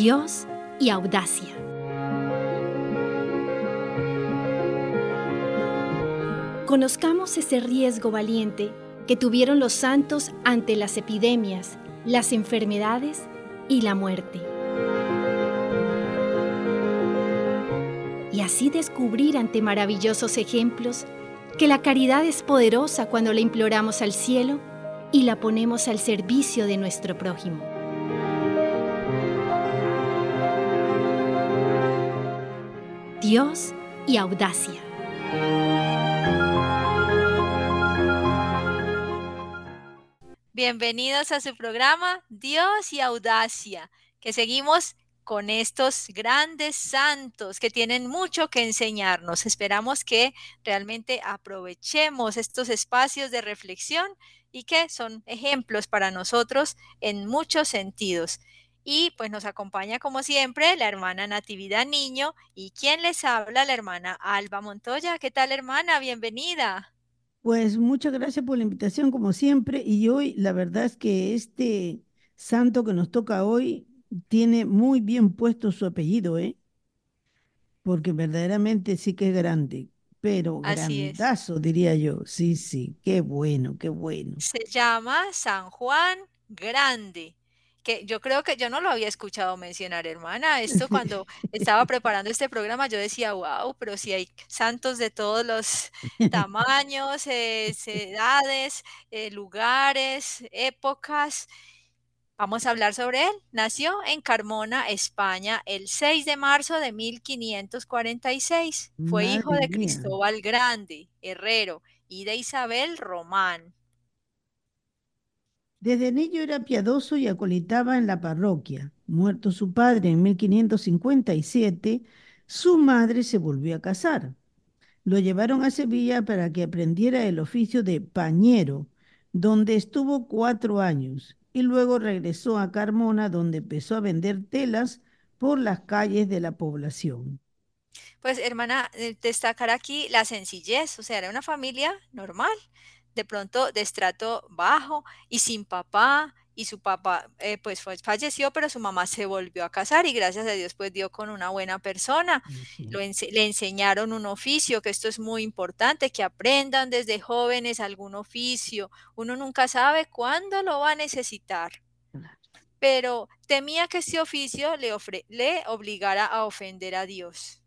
Dios y audacia. Conozcamos ese riesgo valiente que tuvieron los santos ante las epidemias, las enfermedades y la muerte. Y así descubrir ante maravillosos ejemplos que la caridad es poderosa cuando la imploramos al cielo y la ponemos al servicio de nuestro prójimo. Dios y audacia. Bienvenidos a su programa Dios y audacia, que seguimos con estos grandes santos que tienen mucho que enseñarnos. Esperamos que realmente aprovechemos estos espacios de reflexión y que son ejemplos para nosotros en muchos sentidos. Y pues nos acompaña como siempre la hermana Natividad Niño y quien les habla, la hermana Alba Montoya. ¿Qué tal hermana? Bienvenida. Pues muchas gracias por la invitación como siempre y hoy la verdad es que este santo que nos toca hoy tiene muy bien puesto su apellido, ¿eh? Porque verdaderamente sí que es grande, pero Así es. grandazo diría yo. Sí, sí, qué bueno, qué bueno. Se llama San Juan Grande. Que yo creo que yo no lo había escuchado mencionar, hermana. Esto cuando estaba preparando este programa, yo decía, wow, pero si hay santos de todos los tamaños, eh, edades, eh, lugares, épocas. Vamos a hablar sobre él. Nació en Carmona, España, el 6 de marzo de 1546. Fue hijo de mía. Cristóbal Grande, herrero, y de Isabel Román. Desde niño era piadoso y acolitaba en la parroquia. Muerto su padre en 1557, su madre se volvió a casar. Lo llevaron a Sevilla para que aprendiera el oficio de pañero, donde estuvo cuatro años, y luego regresó a Carmona, donde empezó a vender telas por las calles de la población. Pues, hermana, eh, destacar aquí la sencillez, o sea, era una familia normal, de pronto de estrato bajo y sin papá, y su papá eh, pues fue- falleció, pero su mamá se volvió a casar y gracias a Dios pues dio con una buena persona. Lo ense- le enseñaron un oficio, que esto es muy importante, que aprendan desde jóvenes algún oficio. Uno nunca sabe cuándo lo va a necesitar, pero temía que este oficio le, ofre- le obligara a ofender a Dios.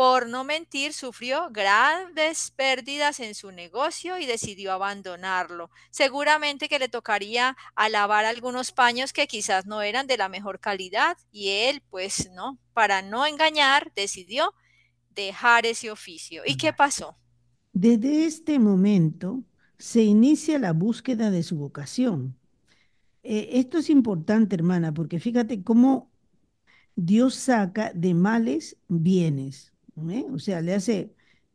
Por no mentir, sufrió grandes pérdidas en su negocio y decidió abandonarlo. Seguramente que le tocaría a lavar algunos paños que quizás no eran de la mejor calidad y él, pues no, para no engañar, decidió dejar ese oficio. ¿Y qué pasó? Desde este momento se inicia la búsqueda de su vocación. Eh, esto es importante, hermana, porque fíjate cómo Dios saca de males bienes, ¿eh? O sea, le hace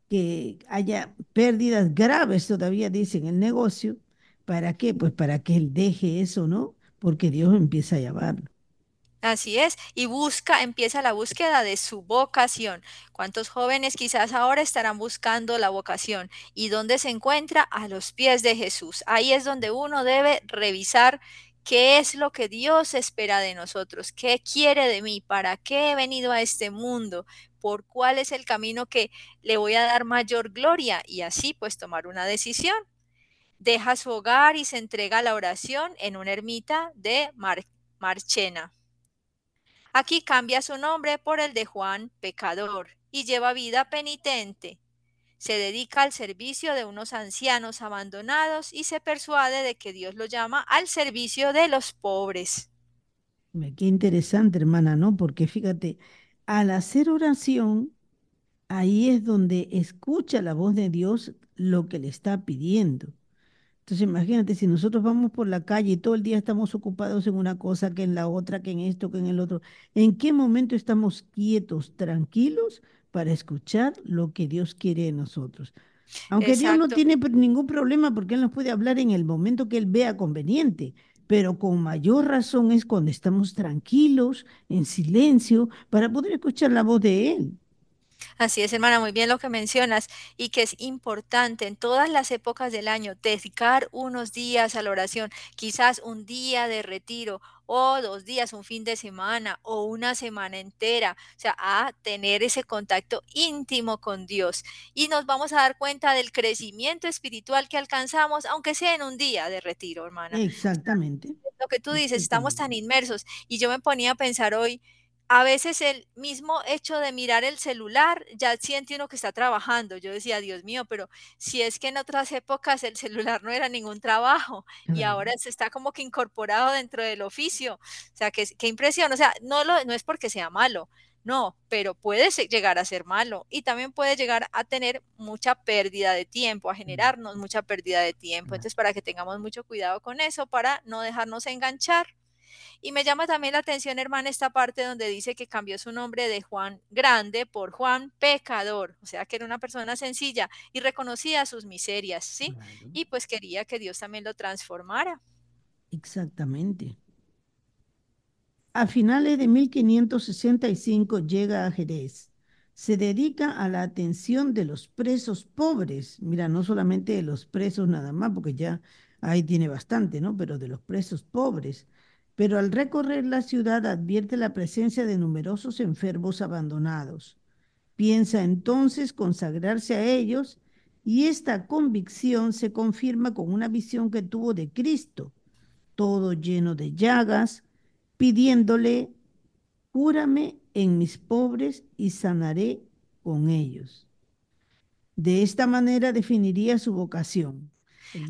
que haya pérdidas graves todavía, dice, en el negocio. ¿Para qué? Pues para que él deje eso, ¿no? Porque Dios empieza a llamarlo. Así es, y busca, empieza la búsqueda de su vocación. ¿Cuántos jóvenes quizás ahora estarán buscando la vocación? ¿Y dónde se encuentra? A los pies de Jesús. Ahí es donde uno debe revisar qué es lo que Dios espera de nosotros, qué quiere de mí, para qué he venido a este mundo, por cuál es el camino que le voy a dar mayor gloria y así pues tomar una decisión. Deja su hogar y se entrega a la oración en una ermita de Mar- Marchena. Aquí cambia su nombre por el de Juan Pecador y lleva vida penitente. Se dedica al servicio de unos ancianos abandonados y se persuade de que Dios lo llama al servicio de los pobres. Qué interesante, hermana, ¿no? Porque fíjate, al hacer oración, ahí es donde escucha la voz de Dios lo que le está pidiendo. Entonces, imagínate, si nosotros vamos por la calle y todo el día estamos ocupados en una cosa, que en la otra, que en esto, que en el otro, ¿en qué momento estamos quietos, tranquilos para escuchar lo que Dios quiere de nosotros? Aunque Dios no tiene ningún problema porque Él nos puede hablar en el momento que Él vea conveniente, pero con mayor razón es cuando estamos tranquilos, en silencio, para poder escuchar la voz de Él. Así es, hermana, muy bien lo que mencionas y que es importante en todas las épocas del año dedicar unos días a la oración, quizás un día de retiro o dos días, un fin de semana o una semana entera, o sea, a tener ese contacto íntimo con Dios. Y nos vamos a dar cuenta del crecimiento espiritual que alcanzamos, aunque sea en un día de retiro, hermana. Exactamente, Lo que tú dices, estamos tan inmersos y yo me ponía a pensar hoy a veces el mismo hecho de mirar el celular ya siente uno que está trabajando. Yo decía, Dios mío, pero si es que en otras épocas el celular no era ningún trabajo y ahora se está como que incorporado dentro del oficio. O sea, que, qué impresión. O sea, no, lo, no es porque sea malo, no, pero puede llegar a ser malo y también puede llegar a tener mucha pérdida de tiempo, a generarnos mucha pérdida de tiempo. Entonces, para que tengamos mucho cuidado con eso, para no dejarnos enganchar. Y me llama también la atención, hermana, esta parte donde dice que cambió su nombre de Juan Grande por Juan Pecador, o sea, que era una persona sencilla y reconocía sus miserias, ¿sí? Claro, Y pues quería que Dios también lo transformara. exactamente. A finales de 1565 llega a Jerez. Se dedica a la atención de los presos pobres. Mira, no solamente de los presos nada más, porque ya ahí tiene bastante, ¿no? Pero de los presos pobres. Pero al recorrer la ciudad advierte la presencia de numerosos enfermos abandonados. Piensa entonces consagrarse a ellos y esta convicción se confirma con una visión que tuvo de Cristo, todo lleno de llagas, pidiéndole cúrame en mis pobres y sanaré con ellos. De esta manera definiría su vocación.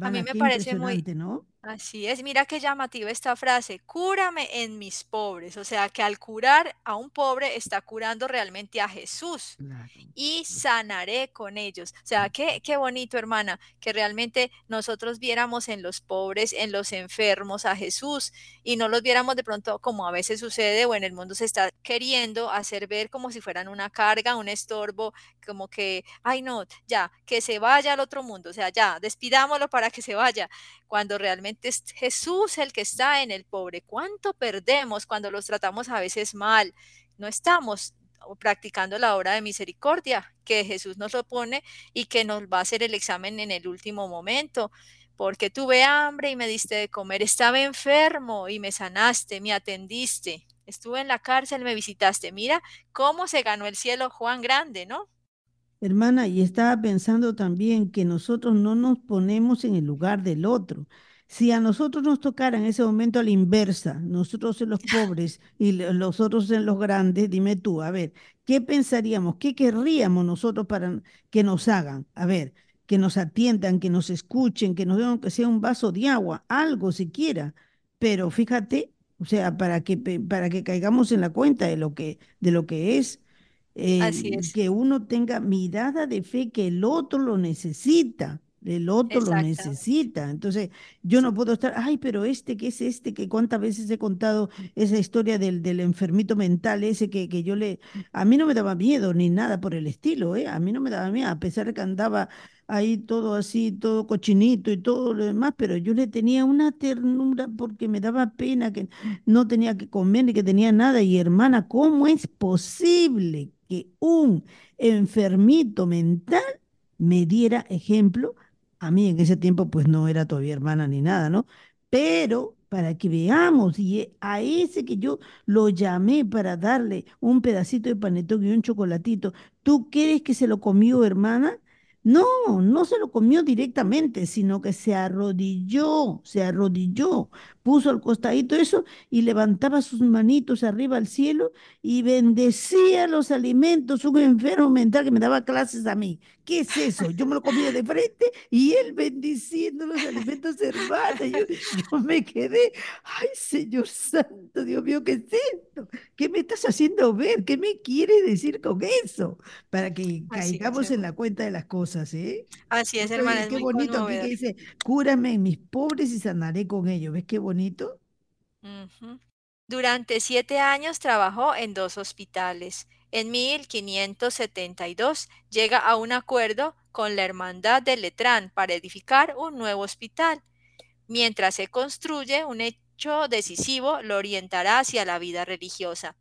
A mí me parece muy, ¿no? Así es, mira qué llamativa esta frase, cúrame en mis pobres, o sea que al curar a un pobre está curando realmente a Jesús Claro. y sanaré con ellos. O sea, qué, qué bonito, hermana, que realmente nosotros viéramos en los pobres, en los enfermos a Jesús y no los viéramos de pronto como a veces sucede o en el mundo se está queriendo hacer ver como si fueran una carga, un estorbo, como que, ay no, ya, que se vaya al otro mundo, o sea, ya, despidámoslo para que se vaya cuando realmente es Jesús el que está en el pobre. ¿Cuánto perdemos cuando los tratamos a veces mal? No estamos practicando la obra de misericordia que Jesús nos lo pone y que nos va a hacer el examen en el último momento. Porque tuve hambre y me diste de comer, estaba enfermo y me sanaste, me atendiste, estuve en la cárcel, me visitaste. Mira cómo se ganó el cielo Juan Grande, ¿no? Hermana, y estaba pensando también que nosotros no nos ponemos en el lugar del otro. Si a nosotros nos tocara en ese momento a la inversa, nosotros en los pobres y los otros en los grandes, dime tú, a ver, ¿qué pensaríamos? ¿Qué querríamos nosotros para que nos hagan? A ver, que nos atiendan, que nos escuchen, que nos den aunque sea un vaso de agua, algo siquiera. Pero fíjate, o sea, para que, para que caigamos en la cuenta de lo que, de lo que es eh, Así es, que uno tenga mirada de fe que el otro lo necesita, el otro lo necesita. Entonces, yo no puedo estar, ay, pero este, ¿qué es este? Que cuántas veces he contado esa historia del, del enfermito mental ese que, que yo le, a mí no me daba miedo ni nada por el estilo, ¿eh? A mí no me daba miedo, a pesar de que andaba ahí todo así, todo cochinito y todo lo demás, pero yo le tenía una ternura porque me daba pena que no tenía que comer ni que tenía nada. Y hermana, ¿cómo es posible que un enfermito mental me diera ejemplo? A mí en ese tiempo pues no era todavía hermana ni nada, ¿no? Pero para que veamos, y e- a ese que yo lo llamé para darle un pedacito de panetón y un chocolatito, ¿tú crees que se lo comió, hermana? No, no se lo comió directamente, sino que se arrodilló, se arrodilló, puso al costadito eso y levantaba sus manitos arriba al cielo y bendecía los alimentos, un enfermo mental que me daba clases a mí. ¿Qué es eso? Yo me lo comía de frente y él bendiciendo los alimentos, hermana. Yo, yo me quedé, ay, Señor Santo, Dios mío, ¿qué es esto? ¿Qué me estás haciendo ver? ¿Qué me quiere decir con eso? Para que así es, caigamos en la cuenta de las cosas, ¿eh? Así es, hermana, es qué bonito aquí que dice, cúrame en mis pobres y sanaré con ellos. ¿Ves qué bonito? Durante siete años trabajó en dos hospitales. En 1572 llega a un acuerdo con la Hermandad de Letrán para edificar un nuevo hospital. Mientras se construye, un hecho decisivo lo orientará hacia la vida religiosa.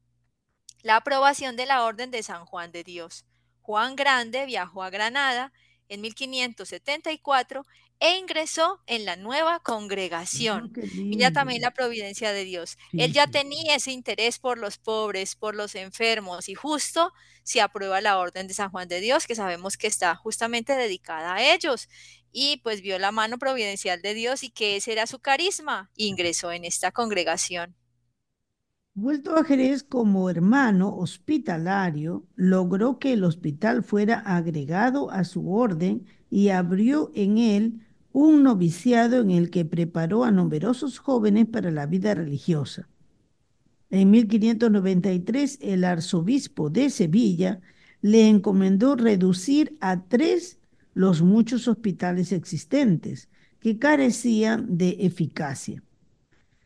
La aprobación de la Orden de San Juan de Dios. Juan Grande viajó a Granada en 1574 e ingresó en la nueva congregación. Oh, Mira también la providencia de Dios. Él ya tenía ese interés por los pobres, por los enfermos y justo se aprueba la orden de San Juan de Dios, que sabemos que está justamente dedicada a ellos. Y pues vio la mano providencial de Dios y que ese era su carisma. ingresó en esta congregación. Vuelto a Jerez como hermano hospitalario, logró que el hospital fuera agregado a su orden y abrió en él un noviciado en el que preparó a numerosos jóvenes para la vida religiosa. En 1593, el arzobispo de Sevilla le encomendó reducir a tres los muchos hospitales existentes que carecían de eficacia.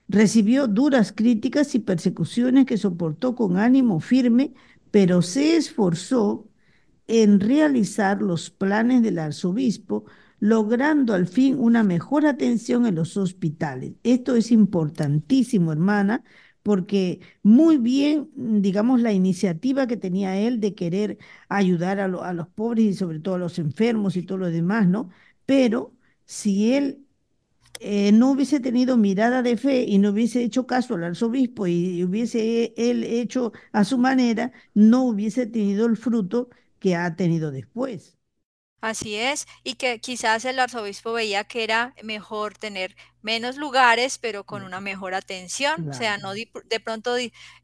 Recibió duras críticas y persecuciones que soportó con ánimo firme, pero se esforzó en realizar los planes del arzobispo, logrando al fin una mejor atención en los hospitales. Esto es importantísimo, hermana, porque muy bien, digamos, la iniciativa que tenía él de querer ayudar a, a los pobres y sobre todo a los enfermos y todo lo demás, ¿no? Pero si él eh, no hubiese tenido mirada de fe y no hubiese hecho caso al arzobispo y hubiese él hecho a su manera, no hubiese tenido el fruto que ha tenido después. Así es, y que quizás el arzobispo veía que era mejor tener menos lugares, pero con una mejor atención, o sea, no de, pronto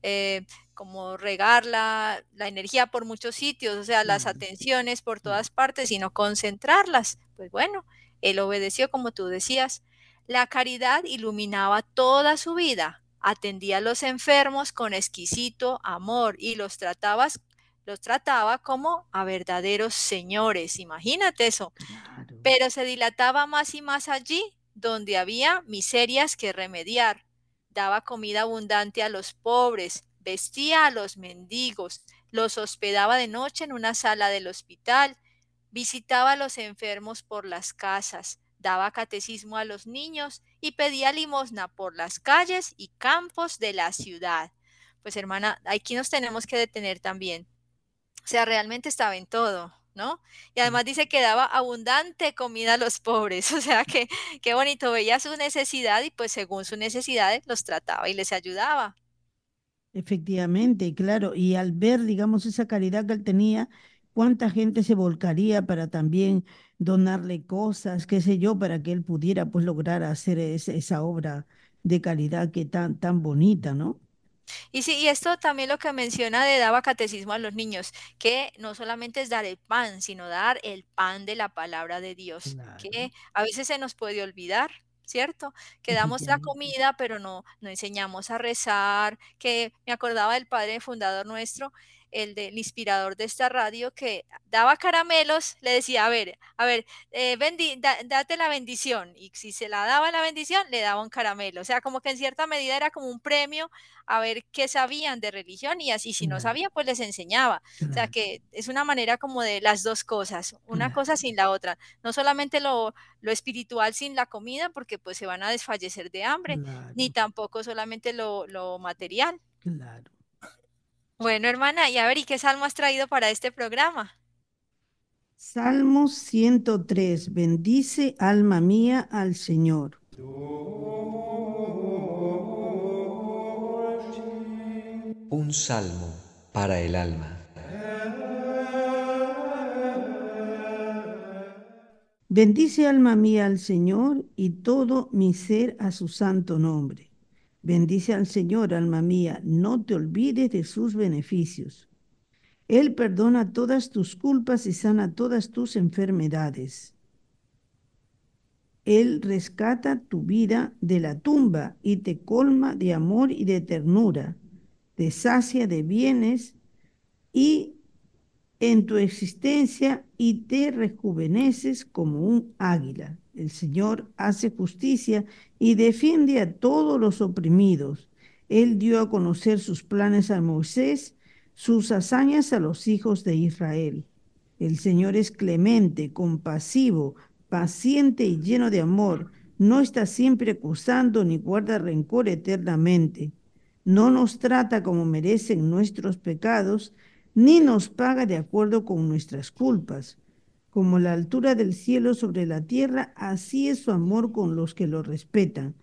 eh, como regar la, energía por muchos sitios, o sea, las atenciones por todas partes, sino concentrarlas. Pues bueno, él obedeció como tú decías. La caridad iluminaba toda su vida, atendía a los enfermos con exquisito amor y los trataba, los trataba como a verdaderos señores, imagínate eso. Pero se dilataba más y más allí donde había miserias que remediar. Daba comida abundante a los pobres, vestía a los mendigos, los hospedaba de noche en una sala del hospital, visitaba a los enfermos por las casas, daba catecismo a los niños y pedía limosna por las calles y campos de la ciudad. Pues hermana, aquí nos tenemos que detener también. O sea, realmente estaba en todo, ¿no? Y además dice que daba abundante comida a los pobres, o sea que qué bonito, veía su necesidad y pues según sus necesidades los trataba y les ayudaba. Efectivamente, claro, y al ver, digamos, esa caridad que él tenía, cuánta gente se volcaría para también donarle cosas, qué sé yo, para que él pudiera pues lograr hacer esa obra de calidad que tan, tan bonita, ¿no? Y sí, y esto también lo que menciona de daba catecismo a los niños, que no solamente es dar el pan, sino dar el pan de la palabra de Dios, que a veces se nos puede olvidar. ¿cierto? Que damos la comida, pero no, no enseñamos a rezar, que me acordaba del padre fundador nuestro, el del inspirador de esta radio, que daba caramelos, le decía, a ver, a ver, eh, date la bendición. Y si se la daba la bendición, le daba un caramelo. O sea, como que en cierta medida era como un premio a ver qué sabían de religión y así, si no sabía, pues les enseñaba. O sea, que es una manera como de las dos cosas, una cosa sin la otra. No solamente lo, lo espiritual sin la comida, porque pues se van a desfallecer de hambre, ni tampoco solamente lo, lo material. Claro. Bueno, hermana, y a ver, ¿y qué salmo has traído para este programa? Salmo 103. Bendice, alma mía, al Señor. Un salmo para el alma. Bendice, alma mía, al Señor y todo mi ser a su santo nombre. Bendice al Señor, alma mía, no te olvides de sus beneficios. Él perdona todas tus culpas y sana todas tus enfermedades. Él rescata tu vida de la tumba y te colma de amor y de ternura, te sacia de bienes y en tu existencia y te rejuveneces como un águila. El Señor hace justicia y defiende a todos los oprimidos. Él dio a conocer sus planes a Moisés, sus hazañas a los hijos de Israel. El Señor es clemente, compasivo, paciente y lleno de amor. No está siempre acusando ni guarda rencor eternamente. No nos trata como merecen nuestros pecados, ni nos paga de acuerdo con nuestras culpas. Como la altura del cielo sobre la tierra, así es su amor con los que lo respetan.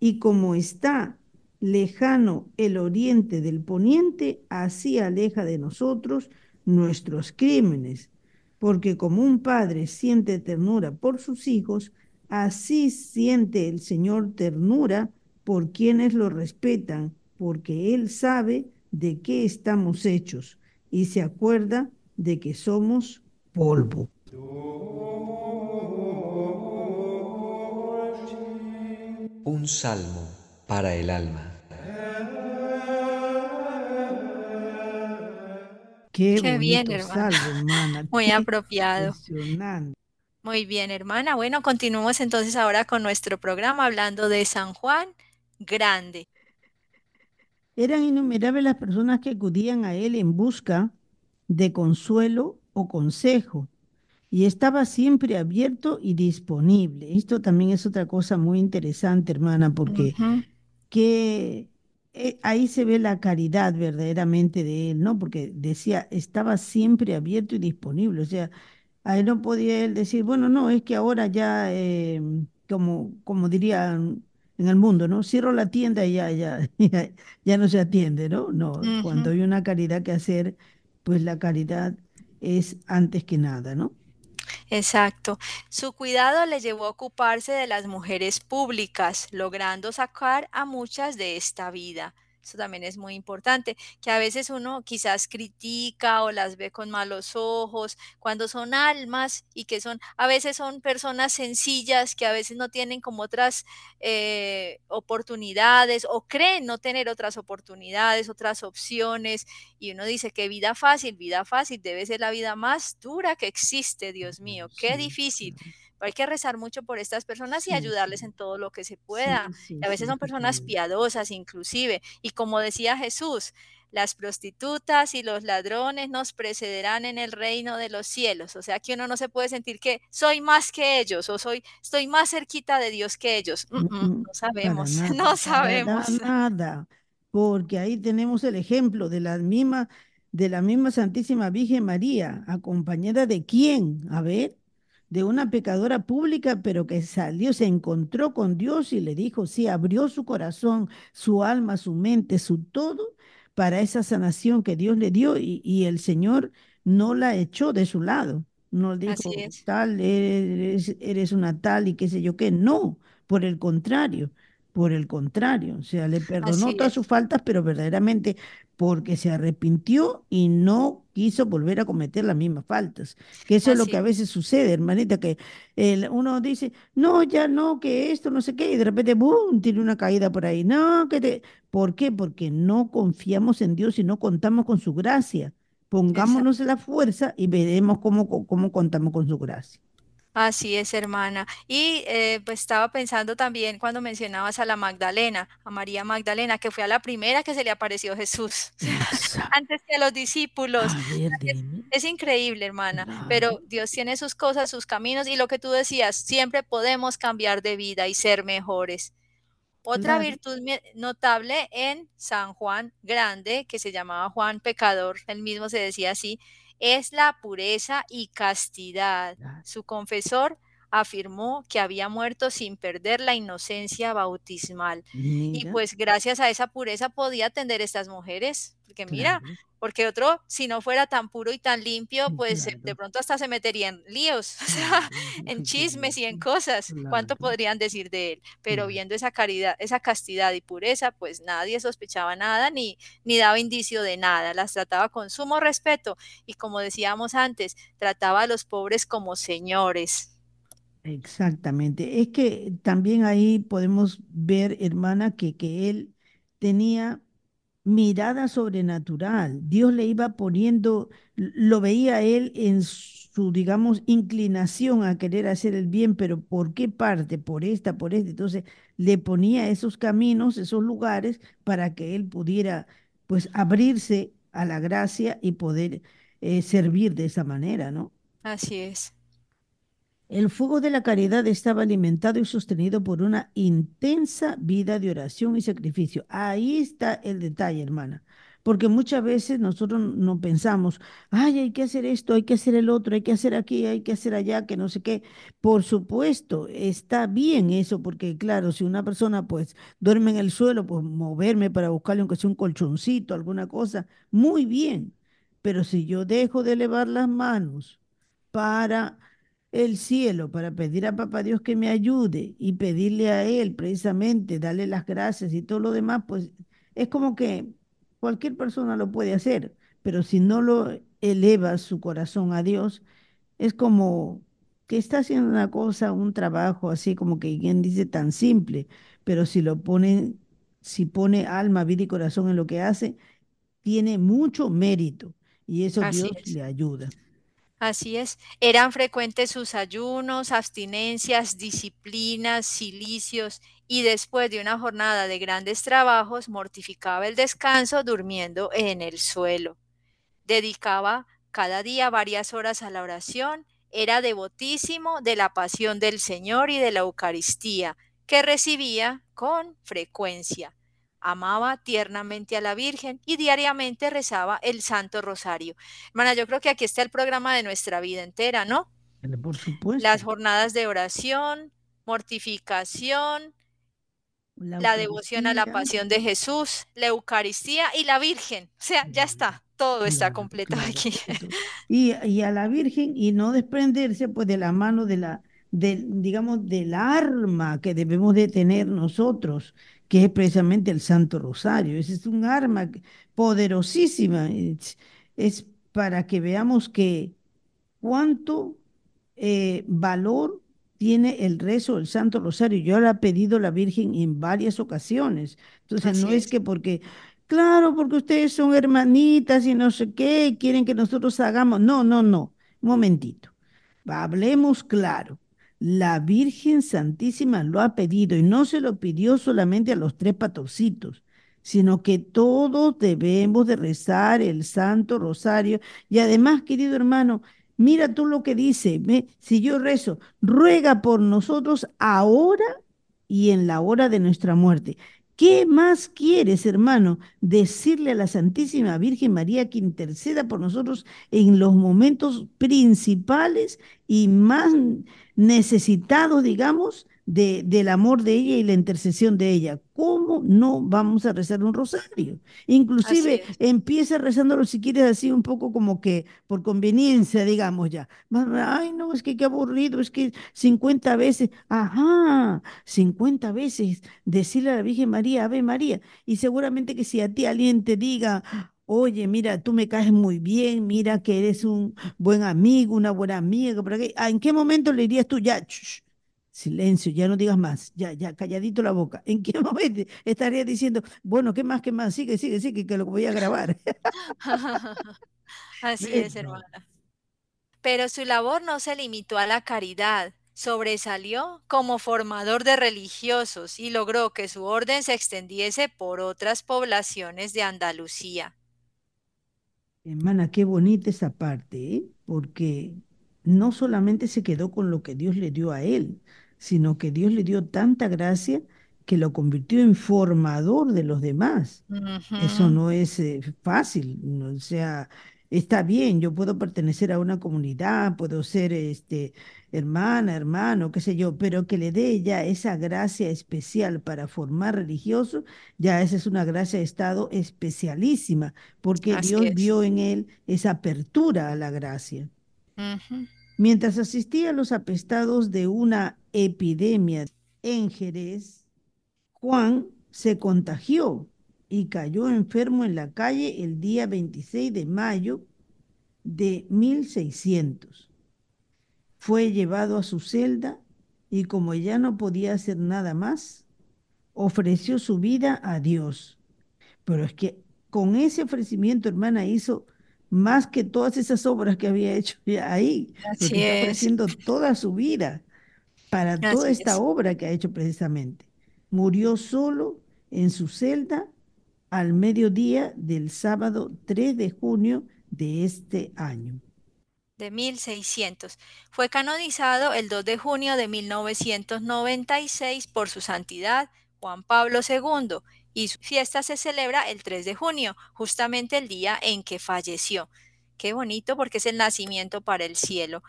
Y como está lejano el oriente del poniente, así aleja de nosotros nuestros crímenes. Porque como un padre siente ternura por sus hijos, así siente el Señor ternura por quienes lo respetan, porque Él sabe de qué estamos hechos y se acuerda de que somos polvo. Un salmo para el alma. Qué, Qué bien, hermana. salmo, hermana. Muy Qué apropiado. Muy bien, hermana. Bueno, continuamos entonces ahora con nuestro programa hablando de San Juan Grande. Eran innumerables las personas que acudían a él en busca de consuelo o consejo, y estaba siempre abierto y disponible. Esto también es otra cosa muy interesante, hermana, porque que eh, ahí se ve la caridad verdaderamente de él, ¿no? Porque decía, estaba siempre abierto y disponible, o sea, Ahí no podía él decir, bueno, no, es que ahora ya, eh, como, como dirían en el mundo, ¿no? Cierro la tienda y ya, ya, ya, ya no se atiende, ¿no? No, cuando hay una caridad que hacer, pues la caridad es antes que nada, ¿no? Exacto. Su cuidado le llevó a ocuparse de las mujeres públicas, logrando sacar a muchas de esta vida. Eso también es muy importante, que a veces uno quizás critica o las ve con malos ojos, cuando son almas y que son, a veces son personas sencillas que a veces no tienen como otras eh, oportunidades o creen no tener otras oportunidades, otras opciones y uno dice que vida fácil, vida fácil, debe ser la vida más dura que existe, Dios mío, qué difícil. Hay que rezar mucho por estas personas y Sí, ayudarles en todo lo que se pueda. sí, sí, Y a veces son personas piadosas inclusive. Y como decía Jesús, las prostitutas y los ladrones nos precederán en el reino de los cielos. O sea que uno no se puede sentir que soy más que ellos o soy, estoy más cerquita de Dios que ellos. Mm, Mm, mm, no sabemos, nada, no sabemos. nada, porque ahí tenemos el ejemplo de la misma, de la misma Santísima Virgen María, acompañada de quién, a ver, de una pecadora pública, pero que salió, se encontró con Dios y le dijo, sí, abrió su corazón, su alma, su mente, su todo para esa sanación que Dios le dio y, y el Señor no la echó de su lado, no le dijo, tal, eres, eres una tal y qué sé yo qué, no. Por el contrario, por el contrario, o sea, le perdonó todas sus faltas, pero verdaderamente porque se arrepintió y no quiso volver a cometer las mismas faltas. Que eso es lo que a es. veces sucede, hermanita, que el- uno dice, no, ya no, que esto, no sé qué, y de repente, ¡boom!, tiene una caída por ahí. No, que te... ¿Por qué? Porque no confiamos en Dios y no contamos con su gracia. Pongámonos la fuerza y veremos cómo, cómo contamos con su gracia. Así es, hermana. Y eh, pues estaba pensando también cuando mencionabas a la Magdalena, a María Magdalena, que fue a la primera que se le apareció Jesús, antes que a los discípulos. Es, increíble, hermana, pero Dios tiene sus cosas, sus caminos y lo que tú decías, siempre podemos cambiar de vida y ser mejores. Otra virtud notable en San Juan Grande, que se llamaba Juan Pecador, él mismo se decía así, es la pureza y castidad. claro. Su confesor afirmó que había muerto sin perder la inocencia bautismal. Y pues gracias a esa pureza podía atender a estas mujeres, porque mira, claro, porque otro, si no fuera tan puro y tan limpio, pues eh, de pronto hasta se metería en líos, o sea, claro, en chismes y en cosas. ¿Cuánto Claro, podrían decir de él? Pero viendo esa caridad, esa castidad y pureza, pues nadie sospechaba nada ni, ni daba indicio de nada. Las trataba con sumo respeto y como decíamos antes, trataba a los pobres como señores. Exactamente. Es que también ahí podemos ver, hermana, que, que él tenía mirada sobrenatural. Dios le iba poniendo, lo veía él en su, digamos, inclinación a querer hacer el bien, pero ¿por qué parte? Por esta, por esta. Entonces le ponía esos caminos, esos lugares para que él pudiera, pues, abrirse a la gracia y poder eh, servir de esa manera, ¿no? Así es. El fuego de la caridad estaba alimentado y sostenido por una intensa vida de oración y sacrificio. Ahí está el detalle, hermana. porque muchas veces nosotros no pensamos, ay, hay que hacer esto, hay que hacer el otro, hay que hacer aquí, hay que hacer allá, que no sé qué. Por supuesto, está bien eso, porque claro, si una persona pues duerme en el suelo, pues moverme para buscarle aunque sea un colchoncito, alguna cosa, muy bien. Pero si yo dejo de elevar las manos para el cielo, para pedir a Papá Dios que me ayude y pedirle a Él precisamente, darle las gracias y todo lo demás, pues es como que cualquier persona lo puede hacer, pero si no lo eleva su corazón a Dios, es como que está haciendo una cosa, un trabajo así como que quien dice tan simple, pero si lo pone, si pone alma, vida y corazón en lo que hace, tiene mucho mérito y eso Dios le ayuda. Así es. Eran frecuentes sus ayunos, abstinencias, disciplinas, silicios y después de una jornada de grandes trabajos mortificaba el descanso durmiendo en el suelo. Dedicaba cada día varias horas a la oración, era devotísimo de la pasión del Señor y de la Eucaristía, que recibía con frecuencia amaba tiernamente a la Virgen y diariamente rezaba el Santo Rosario. Hermana, yo creo que aquí está el programa de nuestra vida entera, ¿no? Por supuesto. Las jornadas de oración, mortificación, la, devoción a la pasión de Jesús, la Eucaristía y la Virgen. O sea, ya está, todo está completo aquí. Y, y, a la Virgen y no desprenderse pues de la mano de la, de, digamos, del arma que debemos de tener nosotros, que es precisamente el Santo Rosario. Ese es un arma poderosísima. Es, para que veamos que cuánto eh, valor tiene el rezo del Santo Rosario. Yo lo he pedido a la Virgen en varias ocasiones. Entonces, no es, es que porque, claro, porque ustedes son hermanitas y no sé qué, quieren que nosotros hagamos. No, no, no. Un momentito. Hablemos claro. La Virgen Santísima lo ha pedido y no se lo pidió solamente a los tres patorcitos, sino que todos debemos de rezar el Santo Rosario. Y además, querido hermano, mira tú lo que dice, si yo rezo, ruega por nosotros ahora y en la hora de nuestra muerte. ¿Qué más quieres, hermano? Decirle a la Santísima Virgen María que interceda por nosotros en los momentos principales y más necesitados, digamos, de, del amor de ella y la intercesión de ella. ¿Cómo no vamos a rezar un rosario? Inclusive empieza rezándolo si quieres así un poco como que por conveniencia, digamos ya. Ay, no, es que qué aburrido, es que 50 veces, ajá, 50 veces decirle a la Virgen María, Ave María. Y seguramente que si a ti alguien te diga, oye, mira, tú me caes muy bien, mira que eres un buen amigo, una buena amiga, ¿en qué momento le dirías tú, ya, silencio, ya no digas más, ya, ya, calladito la boca? ¿En qué momento estarías diciendo, bueno, qué más, qué más, sigue, sigue, sigue, que lo voy a grabar? Así es, hermana. Pero su labor no se limitó a la caridad, sobresalió como formador de religiosos y logró que su orden se extendiese por otras poblaciones de Andalucía. Hermana, qué bonita esa parte, ¿eh? porque no solamente se quedó con lo que Dios le dio a él, sino que Dios le dio tanta gracia que lo convirtió en formador de los demás. Eso no es eh, fácil, o sea, está bien, yo puedo pertenecer a una comunidad, puedo ser este, hermana, hermano, qué sé yo, pero que le dé ya esa gracia especial para formar religiosos, ya esa es una gracia de Estado especialísima, porque Dios vio en él esa apertura a la gracia. Mientras asistía a los apestados de una epidemia en Jerez, Juan se contagió y cayó enfermo en la calle el día 26 de mayo de 1600. Fue llevado a su celda y como ya no podía hacer nada más, ofreció su vida a Dios. Pero es que con ese ofrecimiento, hermana, hizo más que todas esas obras que había hecho ahí, porque ofreciendo toda su vida para toda esta obra que ha hecho precisamente. Murió solo en su celda al mediodía del sábado 3 de junio de este año. De 1600. Fue canonizado el 2 de junio de 1996 por su santidad Juan Pablo II y su fiesta se celebra el 3 de junio, justamente el día en que falleció. Qué bonito porque es el nacimiento para el cielo.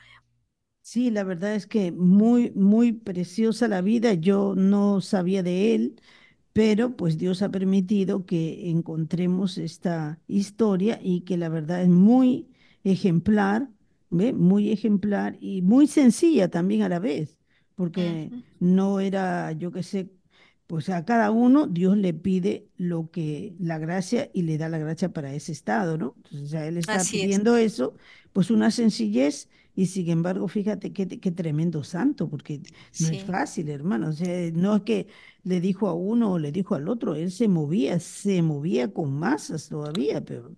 Sí, la verdad es que muy, muy preciosa la vida. Yo no sabía de él, pero pues Dios ha permitido que encontremos esta historia y que la verdad es muy ejemplar, ¿ve? Muy ejemplar y muy sencilla también a la vez, porque no era, yo qué sé, pues a cada uno Dios le pide lo que, la gracia y le da la gracia para ese estado, ¿no? Entonces, sea, Él está Así es. pidiendo eso, pues una sencillez. Y sin embargo, fíjate qué, qué tremendo santo, porque no es fácil, hermano. O sea, no es que le dijo a uno o le dijo al otro, él se movía, se movía con masas todavía, pero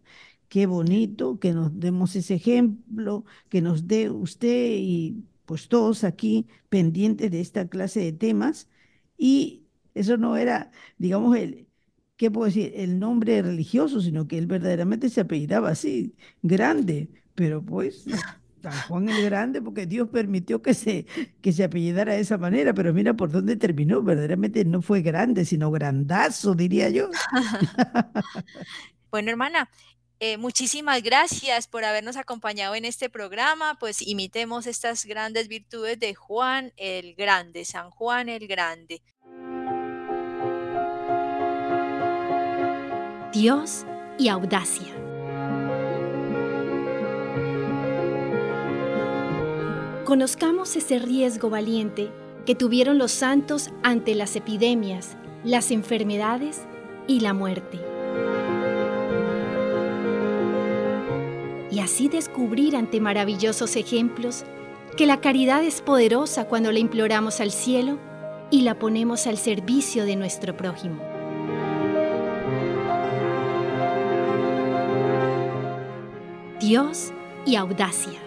qué bonito que nos demos ese ejemplo, que nos dé usted y pues todos aquí pendientes de esta clase de temas. Y eso no era, digamos, el, ¿qué puedo decir? El nombre religioso, sino que él verdaderamente se apellidaba así, grande, pero pues... San Juan el Grande, porque Dios permitió que se, que se apellidara de esa manera, pero mira por dónde terminó, verdaderamente no fue grande, sino grandazo, diría yo. Bueno, hermana, eh, muchísimas gracias por habernos acompañado en este programa. Pues imitemos estas grandes virtudes de Juan el Grande, San Juan el Grande. Dios y audacia. Conozcamos ese riesgo valiente que tuvieron los santos ante las epidemias, las enfermedades y la muerte. Y así descubrir ante maravillosos ejemplos que la caridad es poderosa cuando la imploramos al cielo y la ponemos al servicio de nuestro prójimo. Dios y audacia.